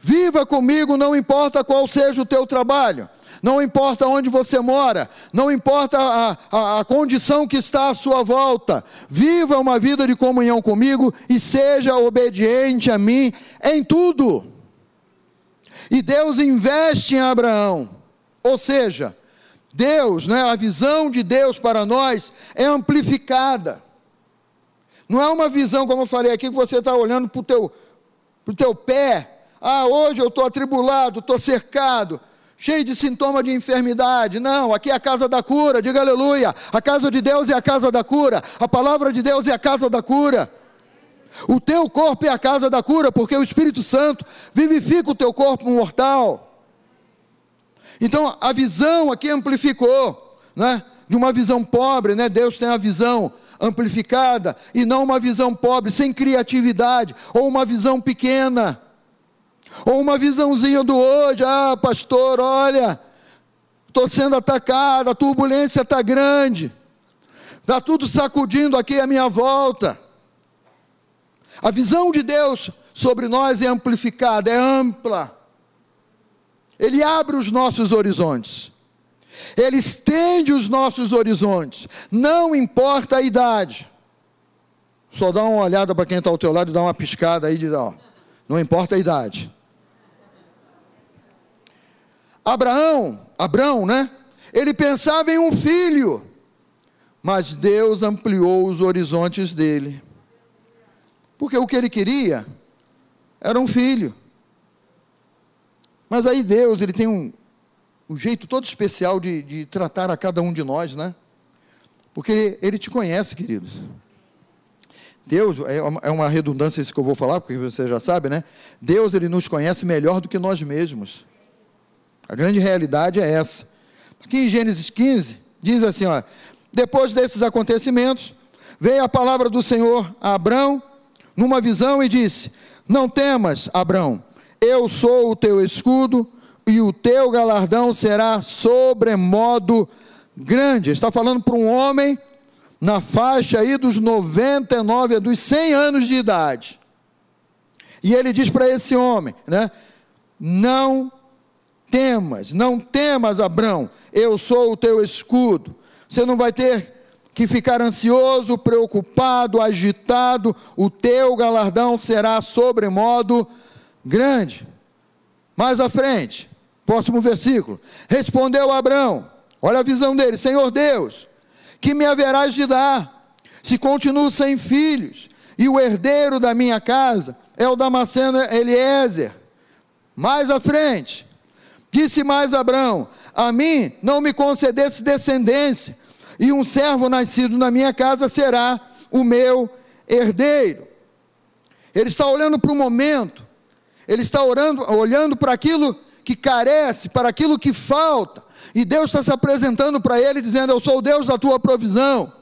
S1: Viva comigo, não importa qual seja o teu trabalho. Não importa onde você mora, não importa a, a, a, condição que está à sua volta, viva uma vida de comunhão comigo e seja obediente a mim em tudo. E Deus investe em Abraão, ou seja, Deus, né, a visão de Deus para nós é amplificada. Não é uma visão, como eu falei aqui, que você está olhando para o teu, teu pé. Ah, hoje eu estou atribulado, estou cercado cheio de sintoma de enfermidade. Não, aqui é a casa da cura, diga aleluia. A casa de Deus é a casa da cura, a palavra de Deus é a casa da cura. O teu corpo é a casa da cura, porque o Espírito Santo vivifica o teu corpo mortal. Então a visão aqui amplificou, né? De uma visão pobre, né? Deus tem a visão amplificada e não uma visão pobre, sem criatividade, ou uma visão pequena. Ou uma visãozinha do hoje, ah, pastor, olha, estou sendo atacado, a turbulência está grande, está tudo sacudindo aqui à minha volta. A visão de Deus sobre nós é amplificada, é ampla. Ele abre os nossos horizontes. Ele estende os nossos horizontes. Não importa a idade. Só dá uma olhada para quem está ao teu lado e dá uma piscada aí de ó, não importa a idade. Abraão, Abraão, né? Ele pensava em um filho, mas Deus ampliou os horizontes dele. Porque o que ele queria era um filho. Mas aí Deus, ele tem um, um jeito todo especial de, de tratar a cada um de nós, né? Porque ele, te conhece, queridos. Deus, é uma, é redundância isso que eu vou falar, porque você já sabe, né? Deus, ele nos conhece melhor do que nós mesmos. A grande realidade é essa. Aqui em Gênesis 15, diz assim: ó, depois desses acontecimentos, veio a palavra do Senhor a Abrão, numa visão, e disse: Não temas, Abrão, eu sou o teu escudo, e o teu galardão será sobremodo grande. Está falando para um homem na faixa aí dos 99 dos 100 anos de idade. E ele diz para esse homem, né? Não temas, não temas, Abrão, eu sou o teu escudo. Você não vai ter que ficar ansioso, preocupado, agitado, o teu galardão será sobremodo grande. Mais à frente, próximo versículo. Respondeu Abrão, olha a visão dele: Senhor Deus, que me haverás de dar, se continuo sem filhos, e o herdeiro da minha casa é o Damasceno Eliezer. Mais à frente, Disse mais Abraão: A mim não me concedesse descendência, e um servo nascido na minha casa será o meu herdeiro. Ele está olhando para o momento, ele está orando, olhando para aquilo que carece, para aquilo que falta, e Deus está se apresentando para ele, dizendo: Eu sou o Deus da tua provisão,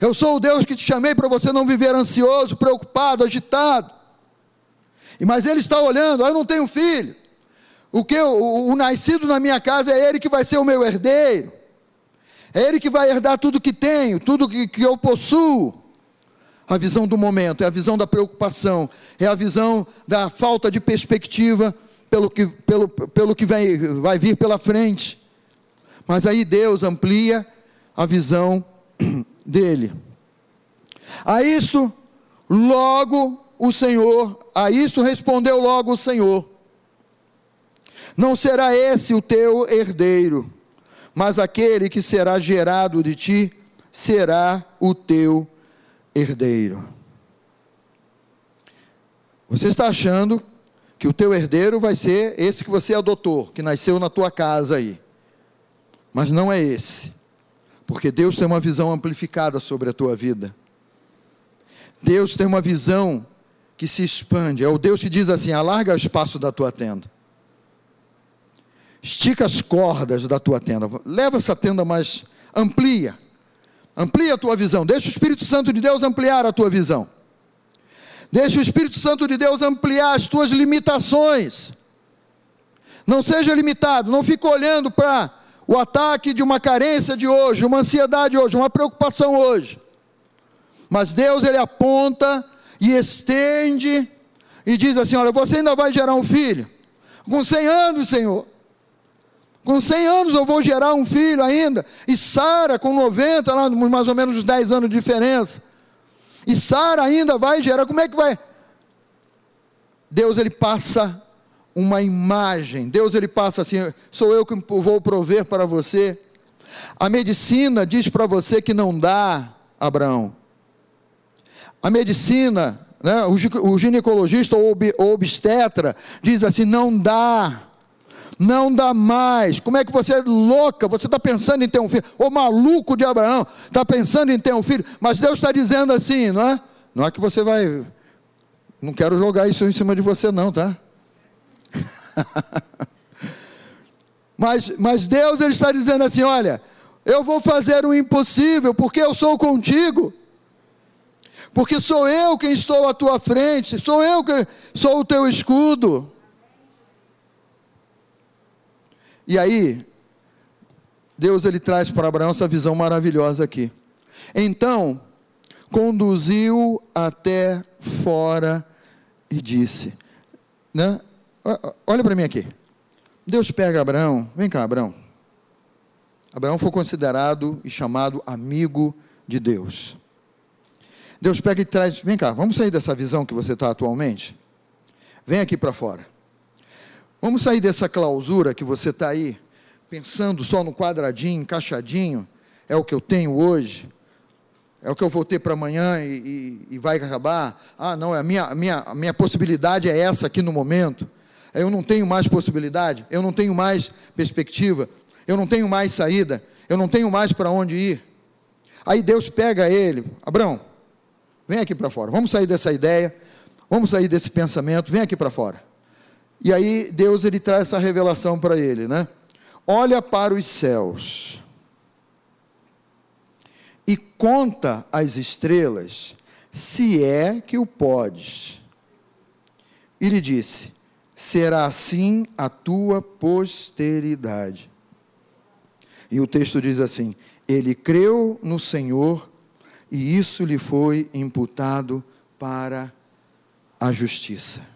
S1: eu sou o Deus que te chamei para você não viver ansioso, preocupado, agitado. Mas ele está olhando: Eu não tenho filho, o que o, o nascido na minha casa é ele que vai ser o meu herdeiro. É ele que vai herdar tudo que tenho, tudo que, que eu possuo. A visão do momento, é a visão da preocupação, é a visão da falta de perspectiva pelo que, pelo, pelo que vai, vai vir pela frente. Mas aí Deus amplia a visão dele. A isto, logo o Senhor, a isto respondeu logo o Senhor: não será esse o teu herdeiro, mas aquele que será gerado de ti será o teu herdeiro. Você está achando que o teu herdeiro vai ser esse que você adotou, que nasceu na tua casa aí. Mas não é esse. Porque Deus tem uma visão amplificada sobre a tua vida. Deus tem uma visão que se expande. É o Deus que diz assim: alarga o espaço da tua tenda. Estica as cordas da tua tenda. Leva essa tenda mais amplia. Amplia a tua visão. Deixa o Espírito Santo de Deus ampliar a tua visão. Deixa o Espírito Santo de Deus ampliar as tuas limitações. Não seja limitado, não fique olhando para o ataque de uma carência de hoje, uma ansiedade hoje, uma preocupação hoje. Mas Deus ele aponta e estende e diz assim: "Olha, você ainda vai gerar um filho com 100 anos, Senhor. Com 100 anos eu vou gerar um filho ainda. E Sara, com 90, lá, mais ou menos uns 10 anos de diferença. E Sara ainda vai gerar. Como é que vai? Deus ele passa uma imagem. Deus ele passa assim: sou eu que vou prover para você. A medicina diz para você que não dá, Abraão. A medicina, né, o ginecologista ou obstetra diz assim: não dá não dá mais. Como é que você é louca? Você está pensando em ter um filho? O maluco de Abraão está pensando em ter um filho, mas Deus está dizendo assim, não é? Não é que você vai. Não quero jogar isso em cima de você, não, tá? mas, mas Deus ele está dizendo assim: olha, eu vou fazer o impossível, porque eu sou contigo. Porque sou eu quem estou à tua frente, sou eu que sou o teu escudo. E aí, Deus ele traz para Abraão essa visão maravilhosa aqui. Então, conduziu até fora e disse, né? Olha para mim aqui. Deus pega Abraão, vem cá, Abraão. Abraão foi considerado e chamado amigo de Deus. Deus pega e traz, vem cá, vamos sair dessa visão que você está atualmente? Vem aqui para fora. Vamos sair dessa clausura que você está aí, pensando só no quadradinho, encaixadinho, é o que eu tenho hoje, é o que eu vou ter para amanhã e, e, e, vai acabar. Ah, não, a minha, a, minha, a minha possibilidade é essa aqui no momento. Eu não tenho mais possibilidade, eu não tenho mais perspectiva, eu não tenho mais saída, eu não tenho mais para onde ir. Aí Deus pega ele, Abraão, vem aqui para fora, vamos sair dessa ideia, vamos sair desse pensamento, vem aqui para fora. E aí Deus ele traz essa revelação para ele, né? Olha para os céus e conta as estrelas, se é que o podes. E lhe disse: será assim a tua posteridade. E o texto diz assim: ele creu no Senhor e isso lhe foi imputado para a justiça.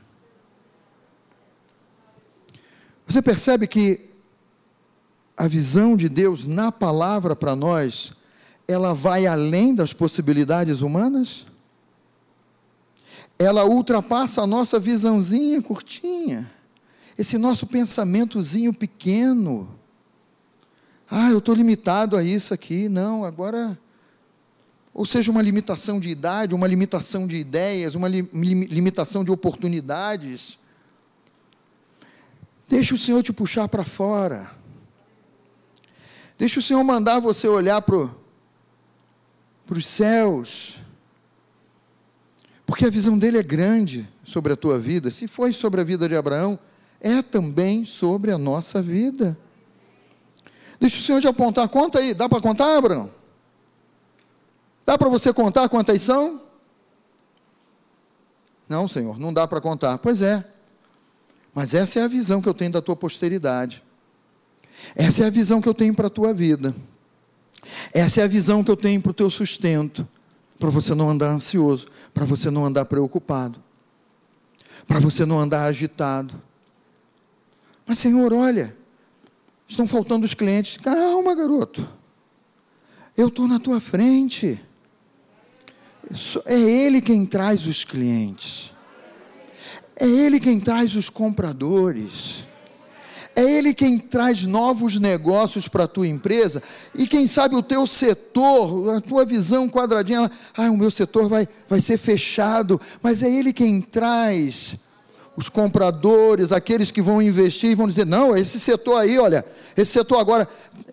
S1: Você percebe que a visão de Deus na palavra para nós, ela vai além das possibilidades humanas? Ela ultrapassa a nossa visãozinha curtinha, esse nosso pensamentozinho pequeno. Ah, eu estou limitado a isso aqui. Não, agora. Ou seja, uma limitação de idade, uma limitação de ideias, uma li limitação de oportunidades. Deixa o Senhor te puxar para fora. Deixa o Senhor mandar você olhar para os céus. Porque a visão dele é grande sobre a tua vida. Se foi sobre a vida de Abraão, é também sobre a nossa vida. Deixa o Senhor te apontar. Conta aí. Dá para contar, Abraão? Dá para você contar quantas são? Não, Senhor, não dá para contar. Pois é. Mas essa é a visão que eu tenho da tua posteridade. Essa é a visão que eu tenho para a tua vida. Essa é a visão que eu tenho para o teu sustento. Para você não andar ansioso, para você não andar preocupado, para você não andar agitado. Mas, Senhor, olha, estão faltando os clientes. Calma, garoto. Eu estou na tua frente. É Ele quem traz os clientes. É Ele quem traz os compradores. É Ele quem traz novos negócios para a tua empresa. E quem sabe o teu setor, a tua visão quadradinha, ah, o meu setor vai, vai ser fechado. Mas é Ele quem traz os compradores, aqueles que vão investir e vão dizer: não, esse setor aí, olha, esse setor agora,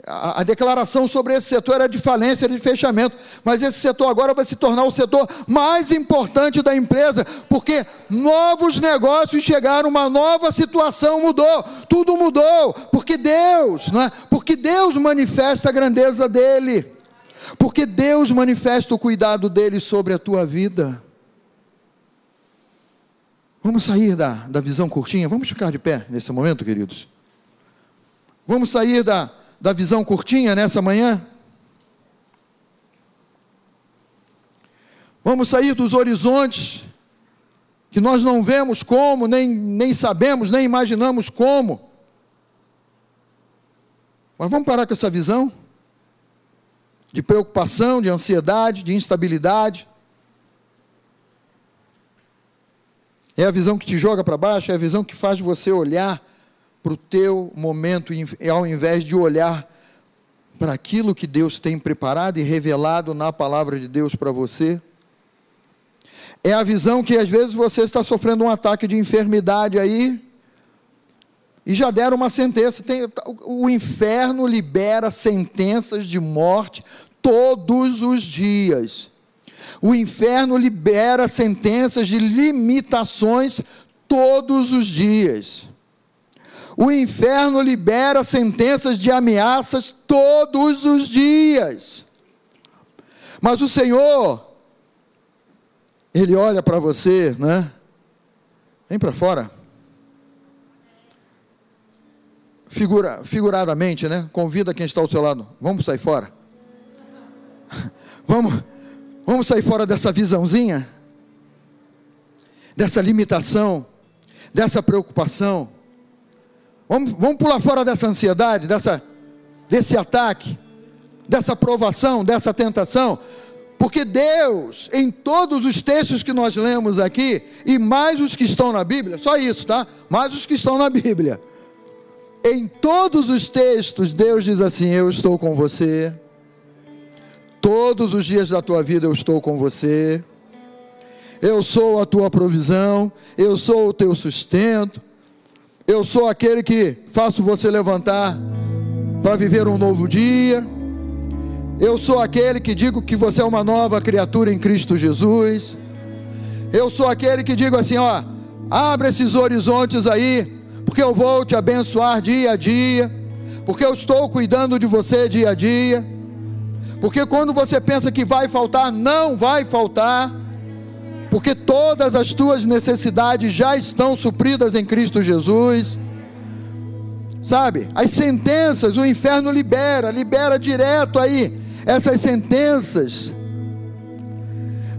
S1: a, a, declaração sobre esse setor era de falência, era de fechamento, mas esse setor agora vai se tornar o setor mais importante da empresa, porque novos negócios chegaram, uma nova situação mudou, tudo mudou, porque Deus, não é? Porque Deus manifesta a grandeza dele, porque Deus manifesta o cuidado dele sobre a tua vida. Vamos sair da, da visão curtinha, vamos ficar de pé nesse momento, queridos. Vamos sair da, da visão curtinha nessa manhã? Vamos sair dos horizontes que nós não vemos como, nem, nem sabemos, nem imaginamos como. Mas vamos parar com essa visão de preocupação, de ansiedade, de instabilidade. É a visão que te joga para baixo, é a visão que faz você olhar para o teu momento, ao invés de olhar para aquilo que Deus tem preparado e revelado na palavra de Deus para você. É a visão que às vezes você está sofrendo um ataque de enfermidade aí, e já deram uma sentença. Tem, o inferno libera sentenças de morte todos os dias. O inferno libera sentenças de limitações todos os dias. O inferno libera sentenças de ameaças todos os dias. Mas o Senhor, Ele olha para você, né? Vem para fora. Figura, figuradamente, né? Convida quem está ao seu lado. Vamos sair fora. Vamos, vamos sair fora dessa visãozinha, dessa limitação, dessa preocupação. Vamos, vamos pular fora dessa ansiedade, dessa, desse ataque, dessa provação, dessa tentação. Porque Deus, em todos os textos que nós lemos aqui, e mais os que estão na Bíblia, só isso, tá? Mais os que estão na Bíblia. Em todos os textos, Deus diz assim: Eu estou com você. Todos os dias da tua vida eu estou com você. Eu sou a tua provisão. Eu sou o teu sustento. Eu sou aquele que faço você levantar para viver um novo dia. Eu sou aquele que digo que você é uma nova criatura em Cristo Jesus. Eu sou aquele que digo assim, ó, abre esses horizontes aí, porque eu vou te abençoar dia a dia, porque eu estou cuidando de você dia a dia. Porque quando você pensa que vai faltar, não vai faltar porque todas as tuas necessidades já estão supridas em Cristo Jesus. Sabe? As sentenças, o inferno libera, libera direto aí essas sentenças.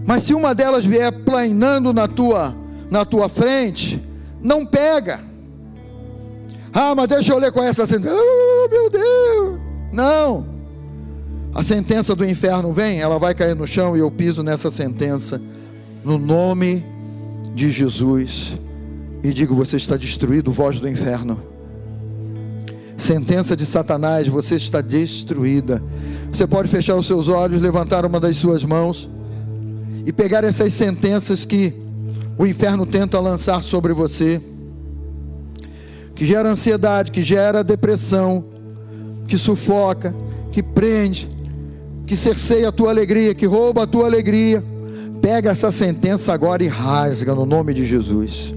S1: Mas se uma delas vier planando na tua na tua frente, não pega. Ah, mas deixa eu ler com essa sentença. Oh, meu Deus! Não. A sentença do inferno vem, ela vai cair no chão e eu piso nessa sentença no nome de Jesus. E digo: você está destruído, voz do inferno. Sentença de Satanás, você está destruída. Você pode fechar os seus olhos, levantar uma das suas mãos e pegar essas sentenças que o inferno tenta lançar sobre você, que gera ansiedade, que gera depressão, que sufoca, que prende, que cerceia a tua alegria, que rouba a tua alegria Pega essa sentença agora e rasga no nome de Jesus.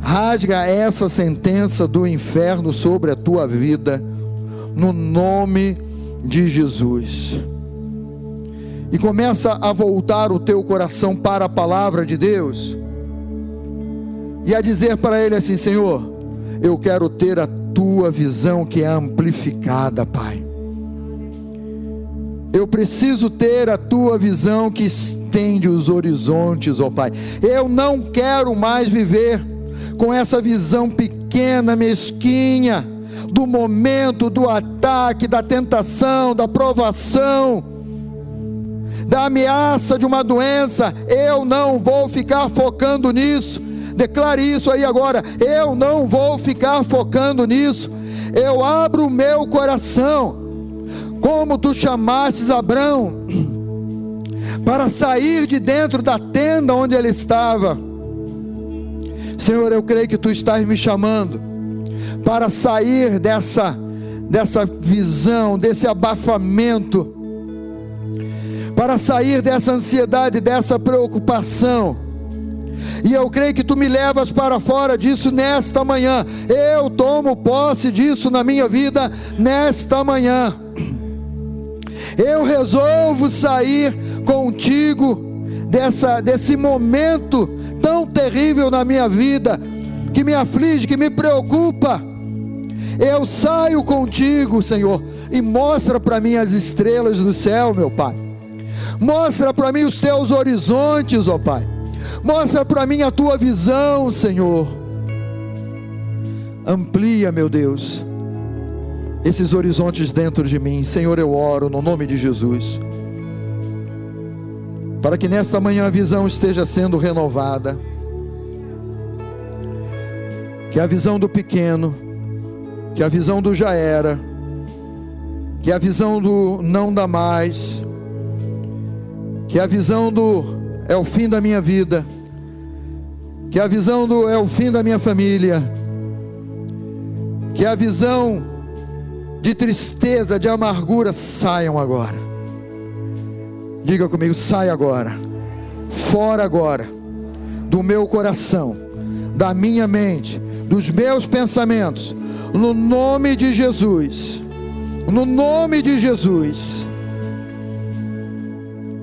S1: Rasga essa sentença do inferno sobre a tua vida, no nome de Jesus. E começa a voltar o teu coração para a palavra de Deus, e a dizer para Ele assim: Senhor, eu quero ter a tua visão que é amplificada, Pai. Eu preciso ter a tua visão que estende os horizontes, ó Pai. Eu não quero mais viver com essa visão pequena, mesquinha, do momento, do ataque, da tentação, da provação, da ameaça de uma doença. Eu não vou ficar focando nisso. Declare isso aí agora. Eu não vou ficar focando nisso. Eu abro o meu coração como tu chamastes Abraão para sair de dentro da tenda onde ele estava. Senhor, eu creio que tu estás me chamando para sair dessa dessa visão, desse abafamento, para sair dessa ansiedade, dessa preocupação. E eu creio que tu me levas para fora disso nesta manhã. Eu tomo posse disso na minha vida nesta manhã. Eu resolvo sair contigo dessa, desse momento tão terrível na minha vida, que me aflige, que me preocupa. Eu saio contigo, Senhor, e mostra para mim as estrelas do céu, meu Pai. Mostra para mim os teus horizontes, ó Pai. Mostra para mim a tua visão, Senhor. Amplia, meu Deus esses horizontes dentro de mim. Senhor, eu oro no nome de Jesus. Para que nesta manhã a visão esteja sendo renovada. Que a visão do pequeno, que a visão do já era, que a visão do não dá mais, que a visão do é o fim da minha vida, que a visão do é o fim da minha família, que a visão de tristeza, de amargura saiam agora. Diga comigo, sai agora. Fora agora do meu coração, da minha mente, dos meus pensamentos, no nome de Jesus. No nome de Jesus.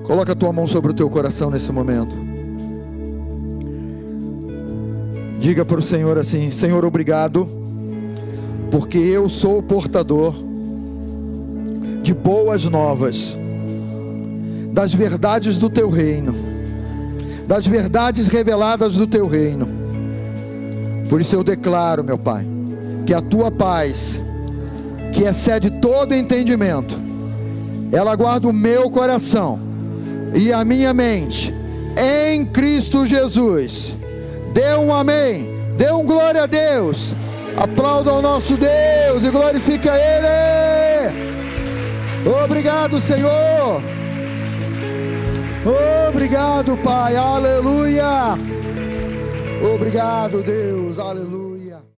S1: Coloca a tua mão sobre o teu coração nesse momento. Diga para o Senhor assim: Senhor, obrigado, porque eu sou o portador de boas novas, das verdades do teu reino, das verdades reveladas do teu reino. Por isso eu declaro, meu Pai, que a tua paz, que excede todo entendimento, ela guarda o meu coração e a minha mente em Cristo Jesus. Dê um amém, dê um glória a Deus. Aplauda o nosso Deus e glorifique a Ele. Obrigado, Senhor. Obrigado, Pai. Aleluia. Obrigado, Deus. Aleluia.